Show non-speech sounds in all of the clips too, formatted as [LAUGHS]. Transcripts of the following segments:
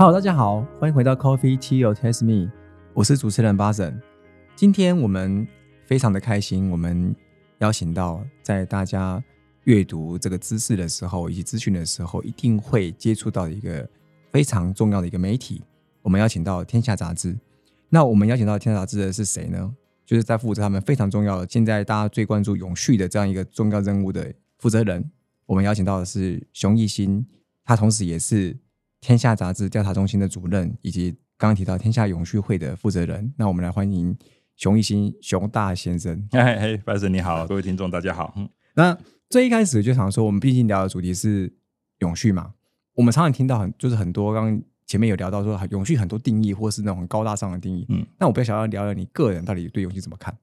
Hello，大家好，欢迎回到 Coffee Tea or Test Me，我是主持人巴神。今天我们非常的开心，我们邀请到在大家阅读这个知识的时候，以及资讯的时候，一定会接触到一个非常重要的一个媒体。我们邀请到《天下杂志》。那我们邀请到《天下杂志》的是谁呢？就是在负责他们非常重要的，现在大家最关注永续的这样一个重要任务的负责人。我们邀请到的是熊艺兴，他同时也是。天下杂志调查中心的主任，以及刚刚提到天下永续会的负责人，那我们来欢迎熊一新熊大先生。嘿嘿，白神你好，各位听众大家好。那最一开始就想说，我们毕竟聊的主题是永续嘛，我们常常听到很就是很多，刚刚前面有聊到说永续很多定义，或是那种很高大上的定义。嗯，那我比较想要聊聊你个人到底对永续怎么看？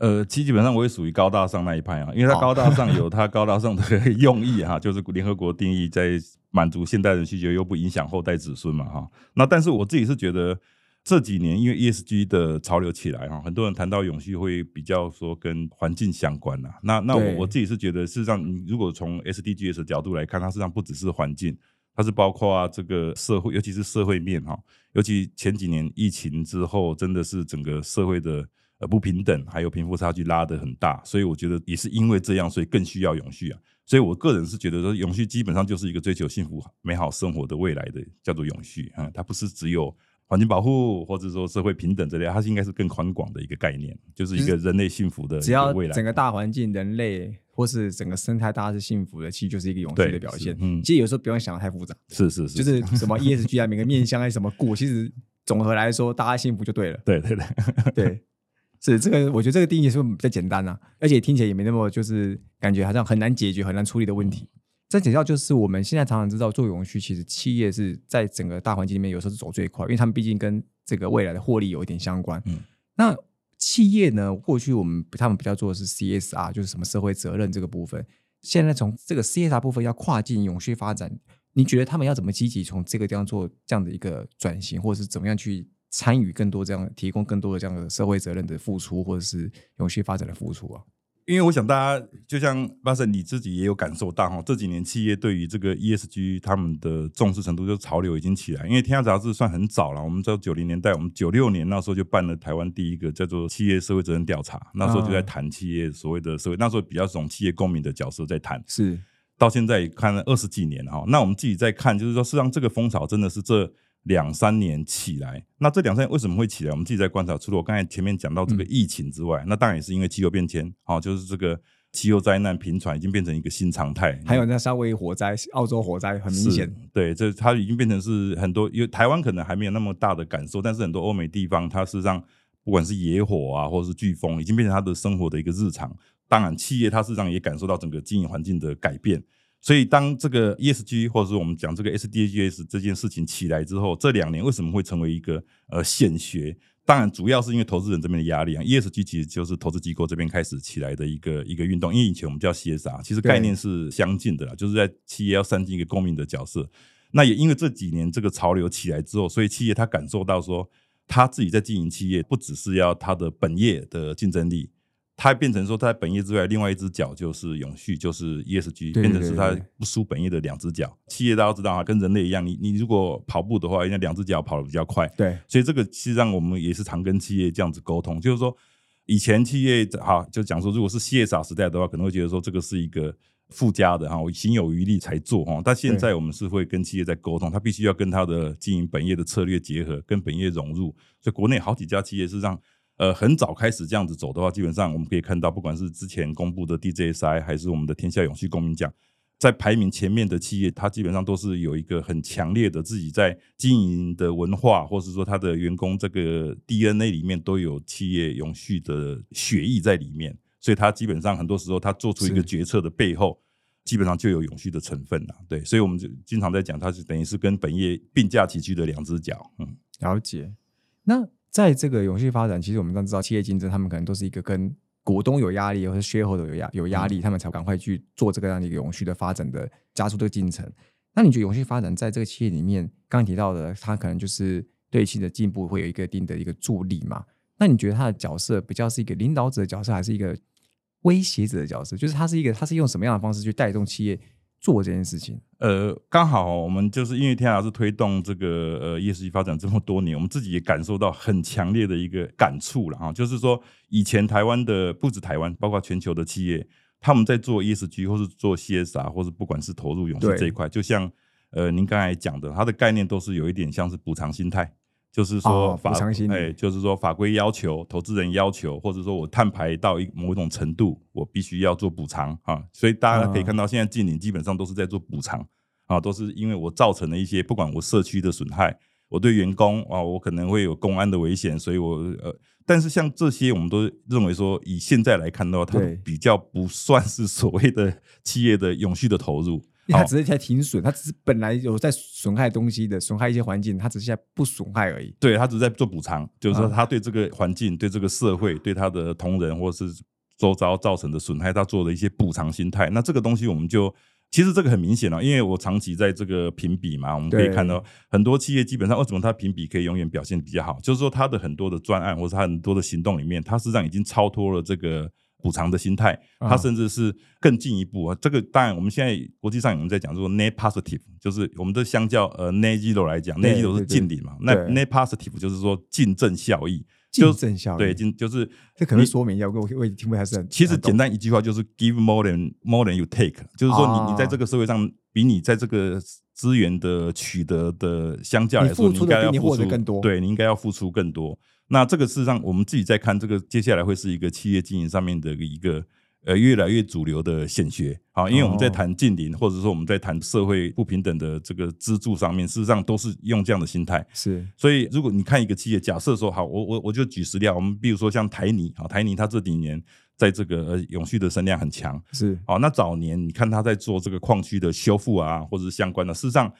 呃，其实基本上我也属于高大上那一派啊，因为它高大上 [LAUGHS] 有它高大上的 [LAUGHS] 用意哈，就是联合国定义在满足现代人需求又不影响后代子孙嘛哈。那但是我自己是觉得这几年因为 ESG 的潮流起来哈，很多人谈到永续会比较说跟环境相关呐。那那我我自己是觉得，事实上你如果从 SDGs 的角度来看，它实际上不只是环境，它是包括啊这个社会，尤其是社会面哈。尤其前几年疫情之后，真的是整个社会的。呃，不平等还有贫富差距拉得很大，所以我觉得也是因为这样，所以更需要永续啊。所以我个人是觉得说，永续基本上就是一个追求幸福美好生活的未来的叫做永续啊，它不是只有环境保护或者说社会平等这类，它是应该是更宽广的一个概念，就是一个人类幸福的只要。整个大环境、人类或是整个生态大家是幸福的，其实就是一个永续的表现。嗯，其实有时候不用想的太复杂，是是是，就是什么 ESG 啊，每个面向还是什么过，其实总和来说，大家幸福就对了。对对对对。[LAUGHS] 是这个，我觉得这个定义是比较简单啊，而且听起来也没那么就是感觉好像很难解决、很难处理的问题。再简要就是我们现在常常知道做永续，其实企业是在整个大环境里面有时候是走最快，因为他们毕竟跟这个未来的获利有一点相关。嗯，那企业呢，过去我们他们比较做的是 CSR，就是什么社会责任这个部分。现在从这个 CSR 部分要跨境永续发展，你觉得他们要怎么积极从这个地方做这样的一个转型，或者是怎么样去？参与更多这样，提供更多的这样的社会责任的付出，或者是永续发展的付出啊。因为我想大家就像巴神你自己也有感受到哈，这几年企业对于这个 ESG 他们的重视程度，就潮流已经起来。因为天下杂志算很早了，我们在九零年代，我们九六年那时候就办了台湾第一个叫做企业社会责任调查，那时候就在谈企业所谓的社会，那时候比较从企业公民的角色在谈。是到现在看了二十几年哈，那我们自己在看，就是说，实际上这个风潮真的是这。两三年起来，那这两三年为什么会起来？我们自己在观察，除了我刚才前面讲到这个疫情之外，那当然也是因为气候变迁，好，就是这个气候灾难频传已经变成一个新常态。还有那夏威夷火灾、澳洲火灾很明显，对，这它已经变成是很多，因为台湾可能还没有那么大的感受，但是很多欧美地方，它事实上不管是野火啊，或者是飓风，已经变成他的生活的一个日常。当然，企业它事实上也感受到整个经营环境的改变。所以，当这个 ESG 或者是我们讲这个 SDGs 这件事情起来之后，这两年为什么会成为一个呃显学？当然，主要是因为投资人这边的压力啊。ESG 其实就是投资机构这边开始起来的一个一个运动。因为以前我们叫 CSR，其实概念是相近的啦，就是在企业要善尽一个公民的角色。那也因为这几年这个潮流起来之后，所以企业他感受到说，他自己在经营企业，不只是要他的本业的竞争力。它变成说，在本业之外，另外一只脚就是永续，就是 ESG，变成是它不输本业的两只脚。企业大家知道啊，跟人类一样，你你如果跑步的话，人家两只脚跑得比较快。对，所以这个实际上我们也是常跟企业这样子沟通，就是说，以前企业哈就讲说，如果是 CSR 时代的话，可能会觉得说这个是一个附加的哈，我心有余力才做哈。但现在我们是会跟企业在沟通，它必须要跟它的经营本业的策略结合，跟本业融入。所以国内好几家企业是让。呃，很早开始这样子走的话，基本上我们可以看到，不管是之前公布的 DJSI，还是我们的天下永续公民奖，在排名前面的企业，它基本上都是有一个很强烈的自己在经营的文化，或是说它的员工这个 DNA 里面都有企业永续的血液在里面，所以它基本上很多时候它做出一个决策的背后，基本上就有永续的成分了。对，所以我们就经常在讲，它是等于是跟本业并驾齐驱的两只脚。嗯，了解。那在这个永续发展，其实我们都知道，企业竞争，他们可能都是一个跟股东有压力，或者 shareholder 有压有压力，他们才赶快去做这个样的一个永续的发展的加速这个进程。那你觉得永续发展在这个企业里面，刚刚提到的，它可能就是对企业的进步会有一个一定的一个助力嘛？那你觉得它的角色比较是一个领导者的角色，还是一个威胁者的角色？就是它是一个，它是用什么样的方式去带动企业做这件事情？呃，刚好我们就是因为天涯是推动这个呃 ESG 发展这么多年，我们自己也感受到很强烈的一个感触了哈，就是说以前台湾的不止台湾，包括全球的企业，他们在做 ESG 或是做 CSR，或是不管是投入永续这一块，就像呃您刚才讲的，它的概念都是有一点像是补偿心态。就是说法，哎，就是说法规要求、投资人要求，或者说我碳排到一某种程度，我必须要做补偿啊。所以大家可以看到，现在近年基本上都是在做补偿啊，都是因为我造成了一些不管我社区的损害，我对员工啊，我可能会有公安的危险，所以我呃，但是像这些，我们都认为说，以现在来看的话，它比较不算是所谓的企业的永续的投入。它只是在停损，它只是本来有在损害东西的，损害一些环境，它只是在不损害而已。对，它只是在做补偿，就是说他对这个环境、对这个社会、对他的同仁或是周遭造成的损害，他做了一些补偿心态。那这个东西我们就其实这个很明显了，因为我长期在这个评比嘛，我们可以看到很多企业基本上为什么它评比可以永远表现比较好，就是说它的很多的专案或者它很多的行动里面，它实际上已经超脱了这个。补偿的心态，它甚至是更进一步啊。这个当然，我们现在国际上有人在讲说 net positive，就是我们的相较呃 net zero 来讲，net zero 是净零嘛。那 net positive 就是说净正效益，净正效益对，净就是这可能说明一下，我我听不还是很。其实简单一句话就是 give more than more than you take，就是说你你在这个社会上比你在这个资源的取得的相较来说，你应该要付出更多，对你应该要付出更多。那这个事实上，我们自己在看这个，接下来会是一个企业经营上面的一个呃越来越主流的显学啊，因为我们在谈近邻，或者说我们在谈社会不平等的这个资助上面，事实上都是用这样的心态。是，所以如果你看一个企业，假设说好，我我我就举实例，我们比如说像台泥啊，台泥它这几年在这个呃永续的声量很强，是，好，那早年你看它在做这个矿区的修复啊，或者是相关的，事实上。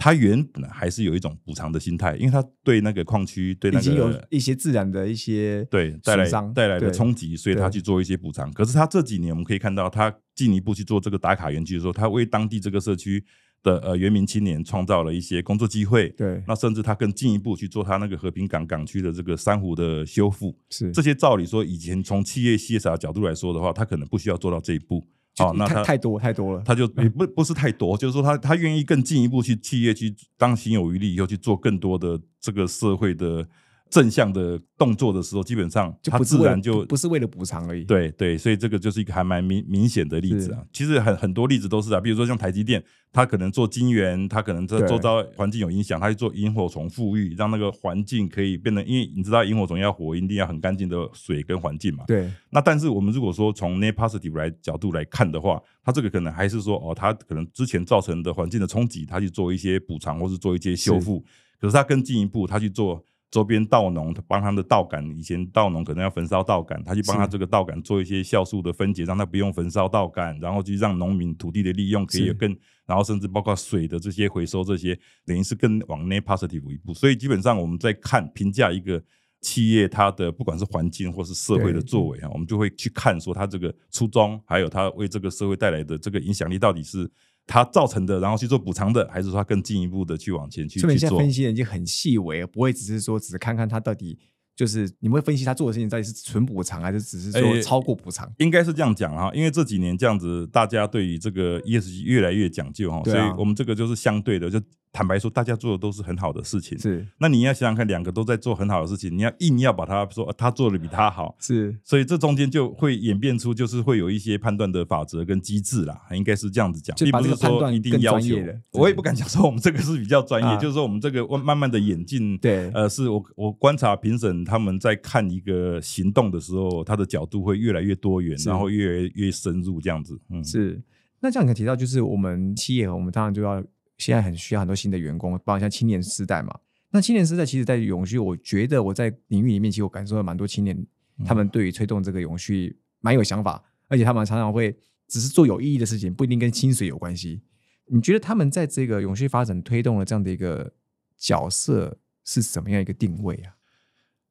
它原本还是有一种补偿的心态，因为他对那个矿区对那个有一些自然的一些对带来带来的冲击，所以他去做一些补偿。可是他这几年我们可以看到，他进一步去做这个打卡园区的时候，他为当地这个社区的呃原民青年创造了一些工作机会。对，那甚至他更进一步去做他那个和平港港区的这个珊瑚的修复。是这些照理说，以前从企业 CSR 角度来说的话，他可能不需要做到这一步。哦，那他太多太多了，他就也不不是太多，就是说他他愿意更进一步去企业去当心有余力以后去做更多的这个社会的。正向的动作的时候，基本上它自然就不是为了补偿而已。对对，所以这个就是一个还蛮明明显的例子啊。其实很很多例子都是啊，比如说像台积电，它可能做晶圆，它可能在周遭环境有影响，它去做萤火虫富裕，让那个环境可以变得，因为你知道萤火虫要活，一定要很干净的水跟环境嘛。对。那但是我们如果说从 net positive 来角度来看的话，它这个可能还是说哦，它可能之前造成的环境的冲击，它去做一些补偿或是做一些修复。可是它更进一步，它去做。周边稻农，他帮他的稻杆，以前稻农可能要焚烧稻杆，他去帮他这个稻杆做一些酵素的分解，让他不用焚烧稻杆，然后就让农民土地的利用可以更，然后甚至包括水的这些回收，这些等于是更往 net positive 一步。所以基本上我们在看评价一个企业，它的不管是环境或是社会的作为啊，我们就会去看说它这个初衷，还有它为这个社会带来的这个影响力到底是。它造成的，然后去做补偿的，还是说更进一步的去往前去去做？现在分析的已经很细微，不会只是说只是看看它到底就是你们会分析他做的事情到底是纯补偿还是只是说超过补偿？应该是这样讲哈，因为这几年这样子，大家对于这个 ESG 越来越讲究哈，所以我们这个就是相对的就。坦白说，大家做的都是很好的事情。是，那你要想想看，两个都在做很好的事情，你要硬要把他说他做的比他好，[LAUGHS] 是，所以这中间就会演变出，就是会有一些判断的法则跟机制啦，应该是这样子讲，并不是说一定要求。我也不敢讲说我们这个是比较专业，就是说我们这个慢慢的演进，对，呃，是我我观察评审他们在看一个行动的时候，他的角度会越来越多元，然后越来越深入这样子。嗯，是。那这样可以提到，就是我们企业，我们当然就要。现在很需要很多新的员工，包括像青年时代嘛。那青年时代其实，在永续，我觉得我在领域里面，其实我感受到蛮多青年，他们对于推动这个永续蛮有想法，而且他们常常会只是做有意义的事情，不一定跟薪水有关系。你觉得他们在这个永续发展推动了这样的一个角色是什么样一个定位啊？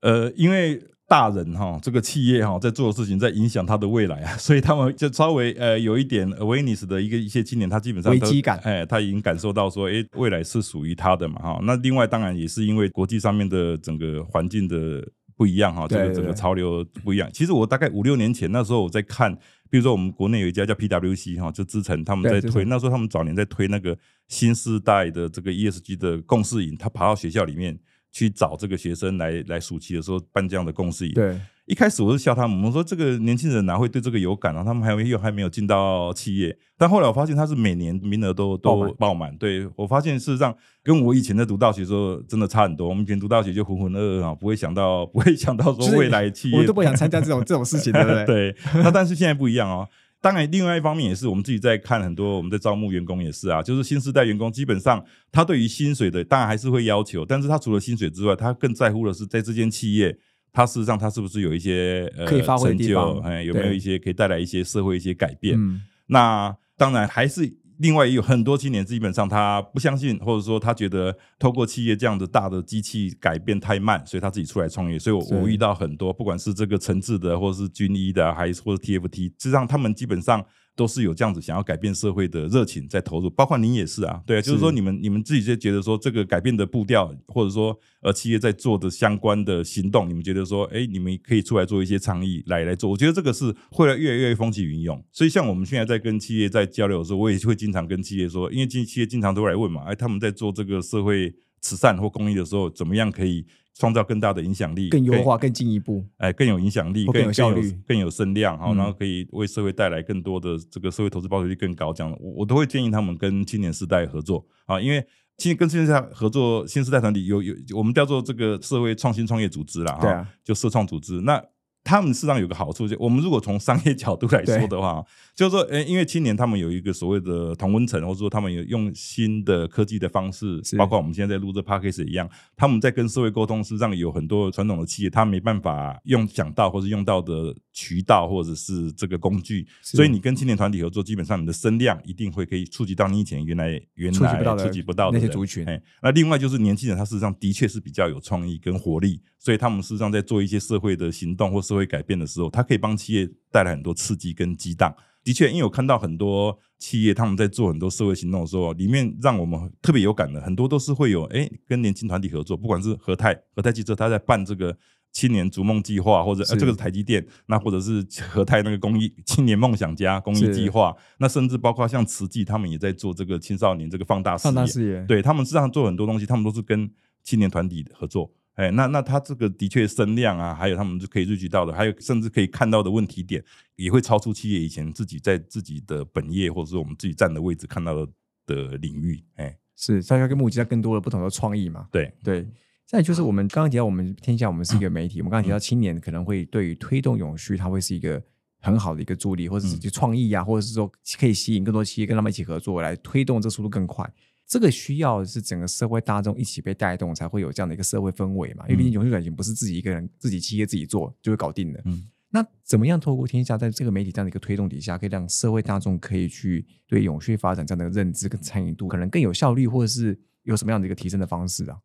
呃，因为。大人哈，这个企业哈，在做的事情在影响他的未来啊，[LAUGHS] 所以他们就稍微呃有一点 awareness 的一个一些青年，他基本上危机感，哎，他已经感受到说，哎，未来是属于他的嘛哈。那另外当然也是因为国际上面的整个环境的不一样哈，这个整个潮流不一样。其实我大概五六年前那时候我在看比如说我们国内有一家叫 PWC 哈，就资诚他们在推，那时候他们早年在推那个新时代的这个 ESG 的共识营，他爬到学校里面去找这个学生来来暑期的时候办这样的共事营。对。一开始我是笑他们，我说这个年轻人哪会对这个有感啊？他们还又还没有进到企业，但后来我发现他是每年名额都都爆满。对我发现事实上跟我以前在读大学时候真的差很多。我们以前读大学就浑浑噩噩啊，不会想到不会想到说未来企业，我都不想参加这种这种事情，对不对？[LAUGHS] 对。那但是现在不一样哦。当然，另外一方面也是我们自己在看很多我们在招募员工也是啊，就是新时代员工基本上他对于薪水的当然还是会要求，但是他除了薪水之外，他更在乎的是在这间企业。他事实上，他是不是有一些呃成就？哎，有没有一些可以带来一些社会一些改变？那当然还是另外也有很多青年，基本上他不相信，或者说他觉得透过企业这样的大的机器改变太慢，所以他自己出来创业。所以，我我遇到很多，不管是这个陈志的，或者是军医的，还是或者 TFT，实际上他们基本上。都是有这样子想要改变社会的热情在投入，包括您也是啊，对啊，就是说你们你们自己就觉得说这个改变的步调，或者说呃企业在做的相关的行动，你们觉得说，哎，你们可以出来做一些倡议来来做，我觉得这个是会越来越风起云涌。所以像我们现在在跟企业在交流的时候，我也会经常跟企业说，因为企企业经常都来问嘛，哎，他们在做这个社会慈善或公益的时候，怎么样可以？创造更大的影响力，更优化、更进一步，哎，更有影响力，更有效率，更有声量，好，然后可以为社会带来更多的这个社会投资报酬率更高。这样，我我都会建议他们跟青年时代合作啊，因为青跟青年时代合作，新时代团体有有我们叫做这个社会创新创业组织啦哈，就社创组织那。他们事实上有个好处，就我们如果从商业角度来说的话，就是说，诶，因为青年他们有一个所谓的同温层，或者说他们有用新的科技的方式，包括我们现在在录这 p a c k a g e 一样，他们在跟社会沟通，事实上有很多传统的企业，他没办法用想到或者用到的渠道或者是这个工具，所以你跟青年团体合作，基本上你的声量一定会可以触及到你以前原来原来触及不到的那些族群。那另外就是年轻人，他事实上的确是比较有创意跟活力。所以他们事实上在做一些社会的行动或社会改变的时候，它可以帮企业带来很多刺激跟激荡。的确，因为我看到很多企业他们在做很多社会行动的时候，里面让我们特别有感的很多都是会有哎跟年轻团体合作，不管是和泰和泰汽车他在办这个青年逐梦计划，或者呃这个是台积电，那或者是 [LAUGHS] 和泰那个公益青年梦想家公益计划，那甚至包括像慈济他们也在做这个青少年这个放大视野，对他们实际上做很多东西，他们都是跟青年团体合作。哎，那那他这个的确声量啊，还有他们就可以预计到的，还有甚至可以看到的问题点，也会超出企业以前自己在自己的本业或者是我们自己站的位置看到的的领域。哎，是，大家跟募集到更多的不同的创意嘛？对对。再就是我们刚刚提到，我们天下我们是一个媒体，我们刚刚提到青年可能会对于推动永续，它会是一个很好的一个助力，或者是就创意啊，或者是说可以吸引更多企业跟他们一起合作，来推动这速度更快。这个需要是整个社会大众一起被带动，才会有这样的一个社会氛围嘛？因为毕竟永续转型不是自己一个人、自己企业自己做就会搞定的。嗯，那怎么样透过天下在这个媒体这样的一个推动底下，可以让社会大众可以去对永续发展这样的认知跟参与度可能更有效率，或者是有什么样的一个提升的方式啊？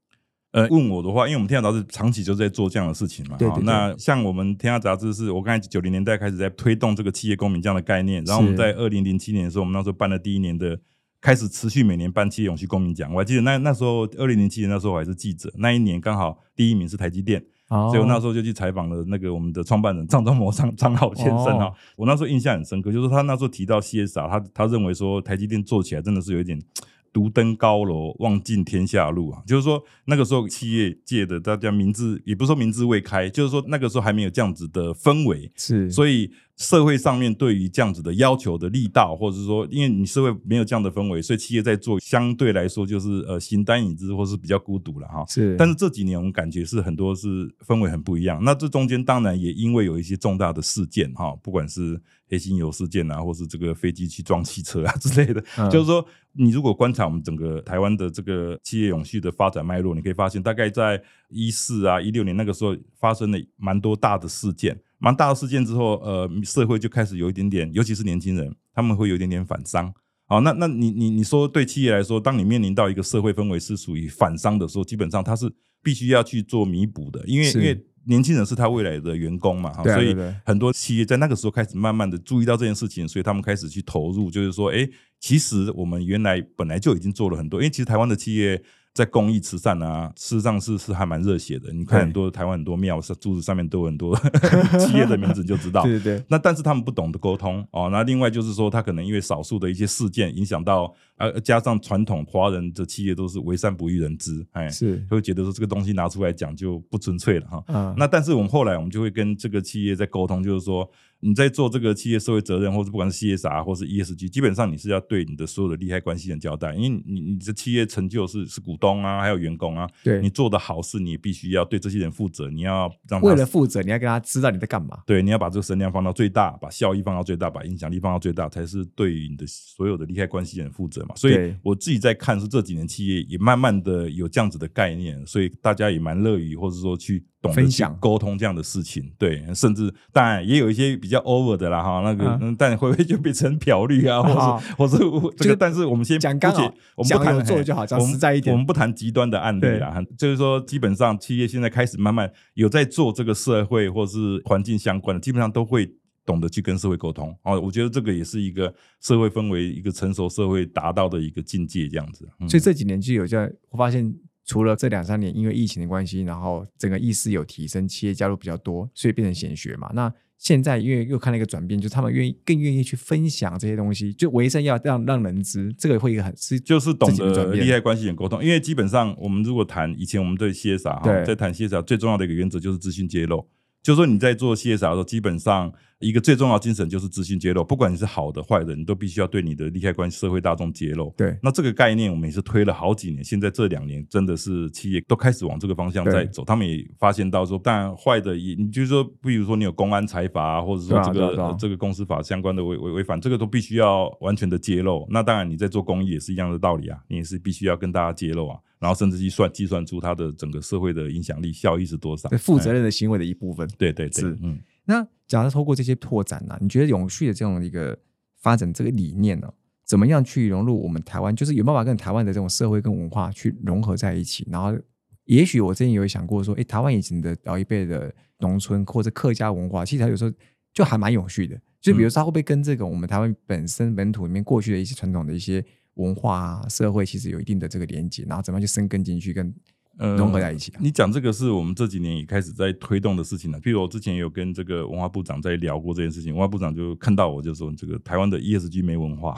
呃，问我的话，因为我们天下杂志长期就在做这样的事情嘛。对对。那像我们天下杂志是我刚才九零年代开始在推动这个企业公民这样的概念，然后我们在二零零七年的时候，我们那时候办了第一年的。开始持续每年办企业永续公民奖，我还记得那那时候二零零七年那时候我还是记者，那一年刚好第一名是台积电，所以我那时候就去采访了那个我们的创办人 [LAUGHS] 张忠谋张张浩先生哈，我那时候印象很深刻，就是他那时候提到 CSR，他他认为说台积电做起来真的是有一点。[TSK] 独登高楼，望尽天下路啊！就是说，那个时候企业界的大家名字，也不是说名字未开，就是说那个时候还没有这样子的氛围，是，所以社会上面对于这样子的要求的力道，或者是说，因为你社会没有这样的氛围，所以企业在做相对来说就是呃形单影只，或是比较孤独了哈。是，但是这几年我们感觉是很多是氛围很不一样。那这中间当然也因为有一些重大的事件哈，不管是。黑心油事件啊，或是这个飞机去撞汽车啊之类的，就是说，你如果观察我们整个台湾的这个企业永续的发展脉络，你可以发现，大概在一四啊、一六年那个时候发生了蛮多大的事件，蛮大的事件之后，呃，社会就开始有一点点，尤其是年轻人，他们会有一点点反伤。好，那那你你你说对企业来说，当你面临到一个社会氛围是属于反伤的时候，基本上它是必须要去做弥补的，因为因为。年轻人是他未来的员工嘛，所以很多企业在那个时候开始慢慢的注意到这件事情，所以他们开始去投入，就是说，哎，其实我们原来本来就已经做了很多，因为其实台湾的企业在公益慈善啊，事实上是是还蛮热血的。你看很多台湾很多庙是柱子上面都有很多 [LAUGHS] 企业的名字，你就知道。[LAUGHS] 对对对。那但是他们不懂得沟通哦。那另外就是说，他可能因为少数的一些事件影响到，呃，加上传统华人的企业都是为善不欲人知，哎，是会觉得说这个东西拿出来讲就不纯粹了哈。嗯那但是我们后来我们就会跟这个企业在沟通，就是说你在做这个企业社会责任，或者不管是 CSR 或是 ESG，基本上你是要对你的所有的利害关系人交代，因为你你的企业成就是是股东啊，还有员工啊，对你做的好事，你必须要对这些人负责，你要让他为了负责，你要跟他知道你在干嘛。对，你要把这个声量放到最大，把效益放到最大，把影响力放到最大，才是对于你的所有的利害关系人负责嘛。所以我自己在看，是这几年企业也慢慢的有这样子的概念，所以大家也蛮乐于，或者说去懂得去分享沟通这样的事情。对，甚至当然也有一些比较 over 的啦哈，那个、但会不会就变成嫖绿啊，好或是或是这就个？但是我们先讲刚好我们不谈做就好讲实在一点我们不谈极端的案例啦，就是说基本上企业现在开始慢慢有在做这个社会或是环境相关的，基本上都会懂得去跟社会沟通哦。我觉得这个也是一个社会氛围一个成熟社会达到的一个境界，这样子。嗯所以这几年就有在，我发现除了这两三年因为疫情的关系，然后整个意识有提升，企业加入比较多，所以变成显学嘛。那现在因为又看了一个转变，就是他们愿意更愿意去分享这些东西，就为生要让让人知，这个会很是就是懂得利害关系人沟通，因为基本上我们如果谈以前我们对 CSR 哈，对在谈 CSR 最重要的一个原则就是资讯揭露，就是说你在做 CSR 的时候，基本上一个最重要精神就是资讯揭露，不管你是好的坏的，你都必须要对你的利害关系社会大众揭露。对那这个概念我们也是推了好几年，现在这两年真的是企业都开始往这个方向在走，他们也发现到说，当然坏的也，你就是说，比如说你有公安财阀啊，或者说这个、啊啊呃这个公司法相关的违违违反，这个都必须要完全的揭露。那当然你在做公益也是一样的道理啊，你也是必须要跟大家揭露啊，然后甚至计算计算出它的整个社会的影响力效益是多少，对负责哎任的行为的一部分。对对对是，嗯。那假如透过这些拓展呢、你觉得永续的这种一个发展这个理念呢、怎么样去融入我们台湾？就是有办法跟台湾的这种社会跟文化去融合在一起？然后，也许我之前有想过说，诶，台湾以前的老一辈的农村或者客家文化，其实它有时候就还蛮永续的。就比如说，它会不会跟这个我们台湾本身本土里面过去的一些传统的一些文化啊、社会，其实有一定的这个连接，然后怎么样去深根进去，跟呃融合在一起啊你讲这个是我们这几年也开始在推动的事情了。譬如我之前有跟这个文化部长在聊过这件事情，文化部长就看到我就说，这个台湾的 ESG [LAUGHS] 没文化，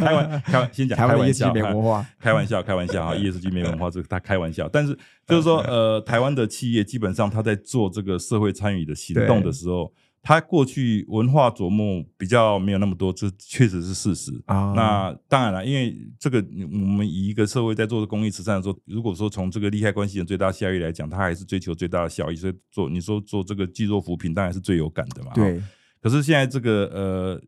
开玩开玩先讲台湾的开玩笑文化开玩笑开玩笑哈，[LAUGHS] ESG 没文化这个他开玩笑，但是就是说呃，台湾的企业基本上他在做这个社会参与的行动的时候。他过去文化琢磨比较没有那么多，这确实是事实。啊那当然了，因为这个我们以一个社会在做的公益慈善的时候，如果说从这个利害关系人最大效益来讲，他还是追求最大的效益，所以做你说做这个济弱扶贫，当然是最有感的嘛。对可是现在这个呃，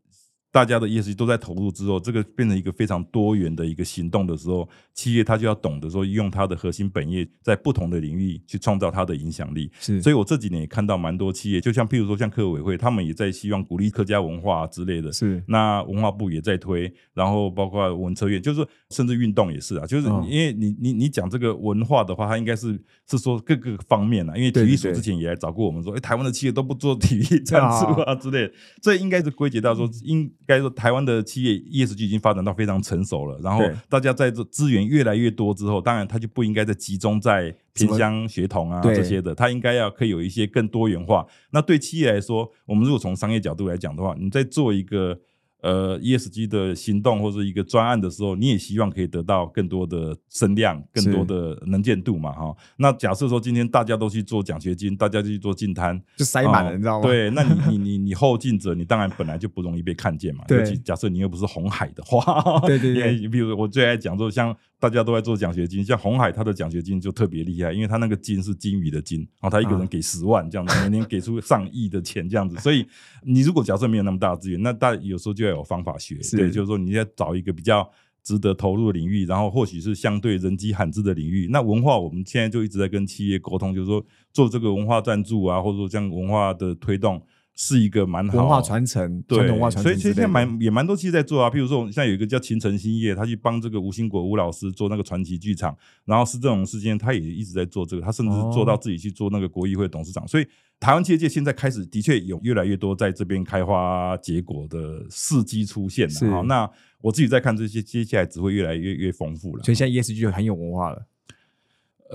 大家的 ESG 都在投入之后，这个变成一个非常多元的一个行动的时候，企业它就要懂得说，用它的核心本业，在不同的领域去创造它的影响力。是，所以我这几年也看到蛮多企业，就像譬如说像客委会，他们也在希望鼓励客家文化之类的。是。那文化部也在推，然后包括文策院，就是说甚至运动也是啊，就是嗯因为你你你讲这个文化的话，它应该是是说各个方面啊，因为体育署之前也来找过我们说，哎，台湾的企业都不做体育赞助啊之类的，这应该是归结到嗯。说，应该说台湾的企业 ESG 已经发展到非常成熟了，然后大家在这资源越来越多之后，当然它就不应该再集中在偏乡学童啊这些的，它应该要可以有一些更多元化。那对企业来说，我们如果从商业角度来讲的话，你在做一个呃 ESG 的行动或者一个专案的时候，你也希望可以得到更多的声量、更多的能见度嘛，哈。那假设说今天大家都去做奖学金，大家就去做净摊，就塞满了，哦你知道吗？对，那你 [LAUGHS] 你你你后进者，你当然本来就不容易被看见嘛。对尤其假设你又不是红海的话，对 [LAUGHS] 对对比如我最爱讲说，像大家都在做奖学金，像红海他的奖学金就特别厉害，因为他那个金是金鱼的金，然后他一个人啊给十万这样子，[LAUGHS] 每年给出上亿的钱这样子。所以你如果假设没有那么大的资源，那大有时候就要有方法学，是对，就是说你要找一个比较。值得投入的领域，然后或许是相对人迹罕至的领域。那文化，我们现在就一直在跟企业沟通，就是说做这个文化赞助啊，或者说像文化的推动，是一个蛮好文化传承，传对统文化，传承所以其实现在。蛮也蛮多企业在做啊，譬如说我们现在有一个叫秦城兴业，他去帮这个吴兴国吴老师做那个传奇剧场，然后是这种事件，他也一直在做这个，他甚至哦做到自己去做那个国议会董事长，所以台湾企业界现在开始的确有越来越多在这边开花结果的事迹出现了好。那我自己在看这些，接下来只会越来越越丰富了。所以现在 ESG 就很有文化了。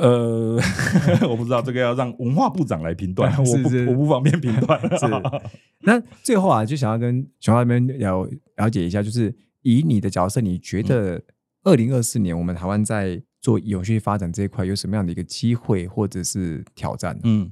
呃，[LAUGHS] 我不知道这个要让文化部长来评断，[LAUGHS] 我不我不方便评断。[LAUGHS] 是那最后啊，就想要跟熊浩那边了了解一下，就是以你的角色，你觉嗯得二零二四年我们台湾在做永续发展这一块有什么样的一个机会或者是挑战？嗯，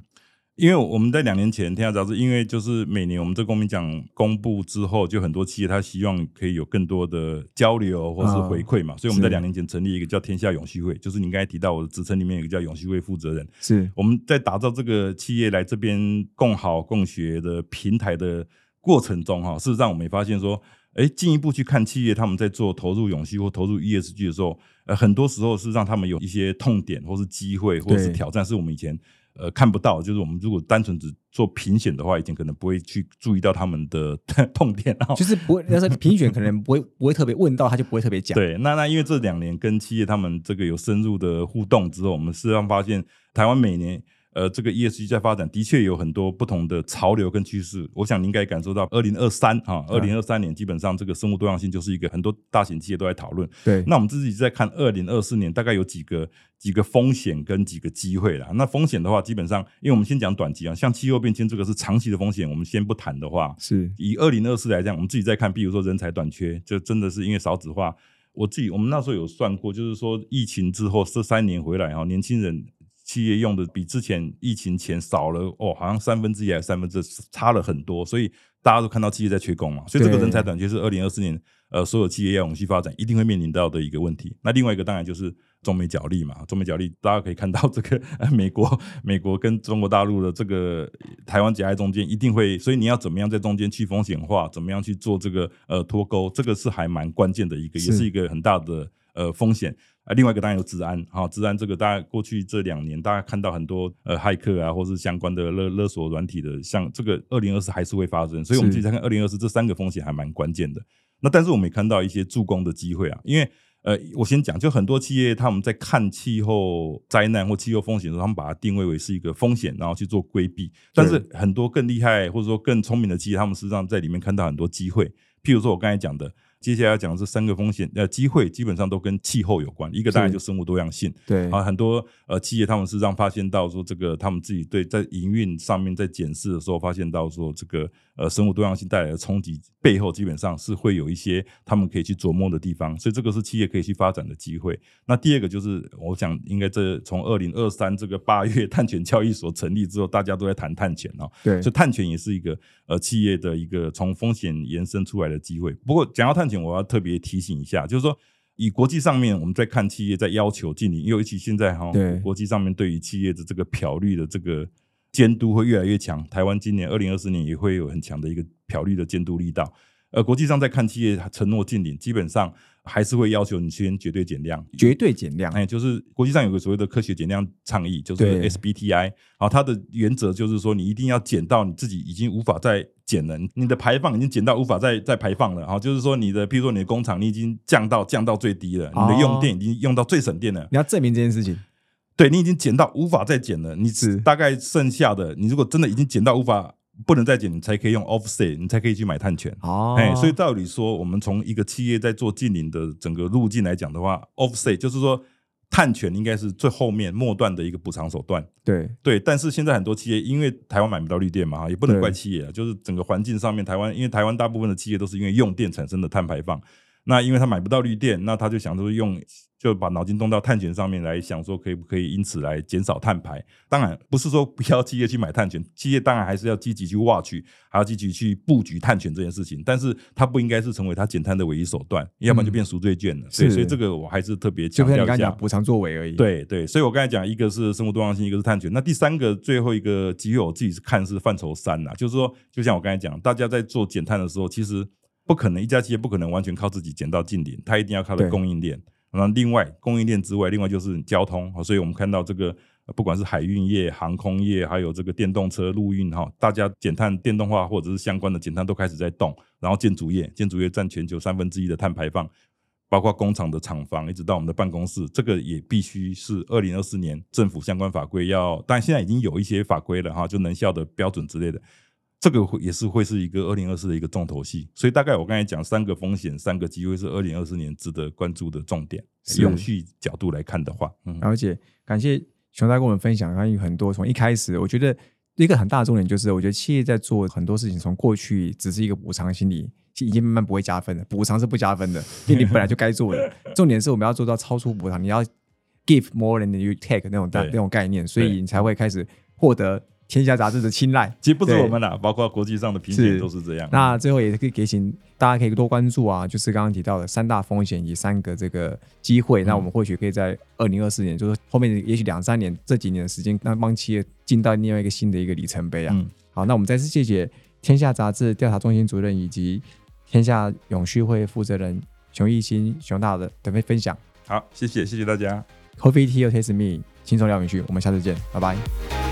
因为我们在两年前天下杂志，因为就是每年我们这公民奖公布之后，就很多企业他希望可以有更多的交流或是回馈嘛，所以我们在是两年前成立一个叫天下永续会，就是你刚才提到我的职称里面有一个叫永续会负责人，是。我们在打造这个企业来这边共好共学的平台的过程中，哈，事实上我们也发现说，哎，进一步去看企业他们在做投入永续或投入 ESG 的时候，呃，很多时候是让他们有一些痛点或是机会或是挑战，是我们以前呃看不到。就是我们如果单纯只做评选的话，以前可能不会去注意到他们的 [LAUGHS] 痛点啊。就是不会，但是评选可能不会不会特别问到，他就不会特别讲。对，那那因为这两年跟企业他们这个有深入的互动之后，我们事实上发现台湾每年呃这个 ESG 在发展，的确有很多不同的潮流跟趋势。我想你应该感受到，二零二三啊，二零二三年基本上这个生物多样性就是一个很多大型企业都在讨论。对那我们自己在看二零二四年，大概有几个几个风险跟几个机会啦。那风险的话，基本上因为我们先讲短期啊，像气候变迁这个是长期的风险，我们先不谈的话，是以二零二四来讲，我们自己在看，比如说人才短缺，就真的是因为少子化。我自己我们那时候有算过，就是说疫情之后这三年回来哈，年轻人企业用的比之前疫情前少了哦，好像三分之一还是三分之差了很多，所以大家都看到企业在缺工嘛，所以这个人才短缺是二零二四年呃所有企业要永续发展一定会面临到的一个问题。那另外一个当然就是中美角力嘛，中美角力大家可以看到这个呃 [LAUGHS] 美国美国跟中国大陆的这个台湾夹在中间，一定会，所以你要怎么样在中间去风险化，怎么样去做这个呃脱钩，这个是还蛮关键的一个，也是是一个很大的呃风险。啊，另外一个当然有治安，哈、治安这个大家过去这两年，大家看到很多呃骇客啊，或是相关的勒勒索软体的，像这个二零二四还是会发生，所以我们是自己在看二零二四这三个风险还蛮关键的。那但是我们也看到一些助攻的机会啊，因为呃，我先讲，就很多企业他们在看气候灾难或气候风险的时候，他们把它定位为是一个风险，然后去做规避。但是很多更厉害或者说更聪明的企业，他们实际上在里面看到很多机会。譬如说我刚才讲的，接下来要讲的这三个风险呃机会，基本上都跟气候有关。一个当然是就生物多样性，对啊，很多呃企业他们是让发现到说，这个他们自己对在营运上面在检视的时候，发现到说这个呃生物多样性带来的冲击背后，基本上是会有一些他们可以去琢磨的地方，所以这个是企业可以去发展的机会。那第二个就是，我想应该这从二零二三这个八月碳权交易所成立之后，大家都在谈碳权哦，对所以碳权也是一个呃企业的一个从风险延伸出来的机会。不过讲到碳权，我要特别提醒一下，就是说。以国际上面我们在看企业在要求禁令，尤其现在哈对国际上面对于企业的这个漂绿的这个监督会越来越强。台湾今年二零二四年也会有很强的一个漂绿的监督力道。呃，国际上在看企业承诺禁令，基本上还是会要求你先绝对减量，绝对减量，哎，就是国际上有个所谓的科学减量倡议，就是 SBTI，啊，它的原则就是说，你一定要减到你自己已经无法再减了，你的排放已经减到无法再再排放了，啊，就是说你的，譬如说你的工厂，你已经降到降到最低了，你的用电已经用到最省电了，你要证明这件事情。对你已经减到无法再减了，你只大概剩下的，你如果真的已经减到无法不能再减，你才可以用 offset，你才可以去买碳权。哦哎，所以道理说，我们从一个企业在做近邻的整个路径来讲的话，offset 就是说碳权应该是最后面末段的一个补偿手段。对对，但是现在很多企业因为台湾买不到绿电嘛，哈也不能怪企业啊，就是整个环境上面，台湾因为台湾大部分的企业都是因为用电产生的碳排放，那因为他买不到绿电，那他就想说用就把脑筋动到碳权上面来想说可以不可以因此来减少碳排。当然不是说不要企业去买碳权，企业当然还是要积极去挖取，还要积极去布局碳权这件事情，但是它不应该是成为它减碳的唯一手段，要不然就变赎罪券了。所以是所以这个我还是特别强调一下。你刚才讲补偿作为而已。，对对，所以我刚才讲，一个是生物多样性，一个是碳权。那第三个最后一个机会，我自己是看是范畴三呐，就是说，就像我刚才讲，大家在做减碳的时候，其实不可能一家企业不可能完全靠自己减到近零，它一定要靠的供应链。然后另外供应链之外，另外就是交通。所以我们看到这个不管是海运业、航空业，还有这个电动车、陆运哈，大家减碳电动化或者是相关的减碳都开始在动。然后建筑业，建筑业占全球三分之一的碳排放，包括工厂的厂房，一直到我们的办公室，这个也必须是二零二四年政府相关法规要，但现在已经有一些法规了哈，就能效的标准之类的。这个会也是会是一个二零二四的一个重头戏，所以大概我刚才讲三个风险、三个机会是二零二四年值得关注的重点。永续角度来看的话，嗯，了解，感谢熊大跟我们分享，关于很多从一开始，我觉得一个很大的重点就是，我觉得企业在做很多事情，从过去只是一个补偿心理，已经慢慢不会加分了。补偿是不加分的，因为你本来就该做的。重点是我们要做到超出补偿，[LAUGHS] 你要 give more than you take 那种大那种概念，所以你才会开始获得。天下杂志的青睐，其实不止我们啦，包括国际上的评选都是这样。那最后也可以给请大家可以多关注啊，就是刚刚提到的三大风险以三个这个机会。那我们或许可以在二零二四年，就是后面也许两三年这几年的时间，那帮企业进到另外一个新的一个里程碑啊。好，那我们再次谢谢天下杂志调查中心主任以及天下永续会负责人熊艺兴熊大的的分享。好，谢谢谢谢大家。Coffee Tea Taste Me，轻松聊永续，我们下次见，拜拜。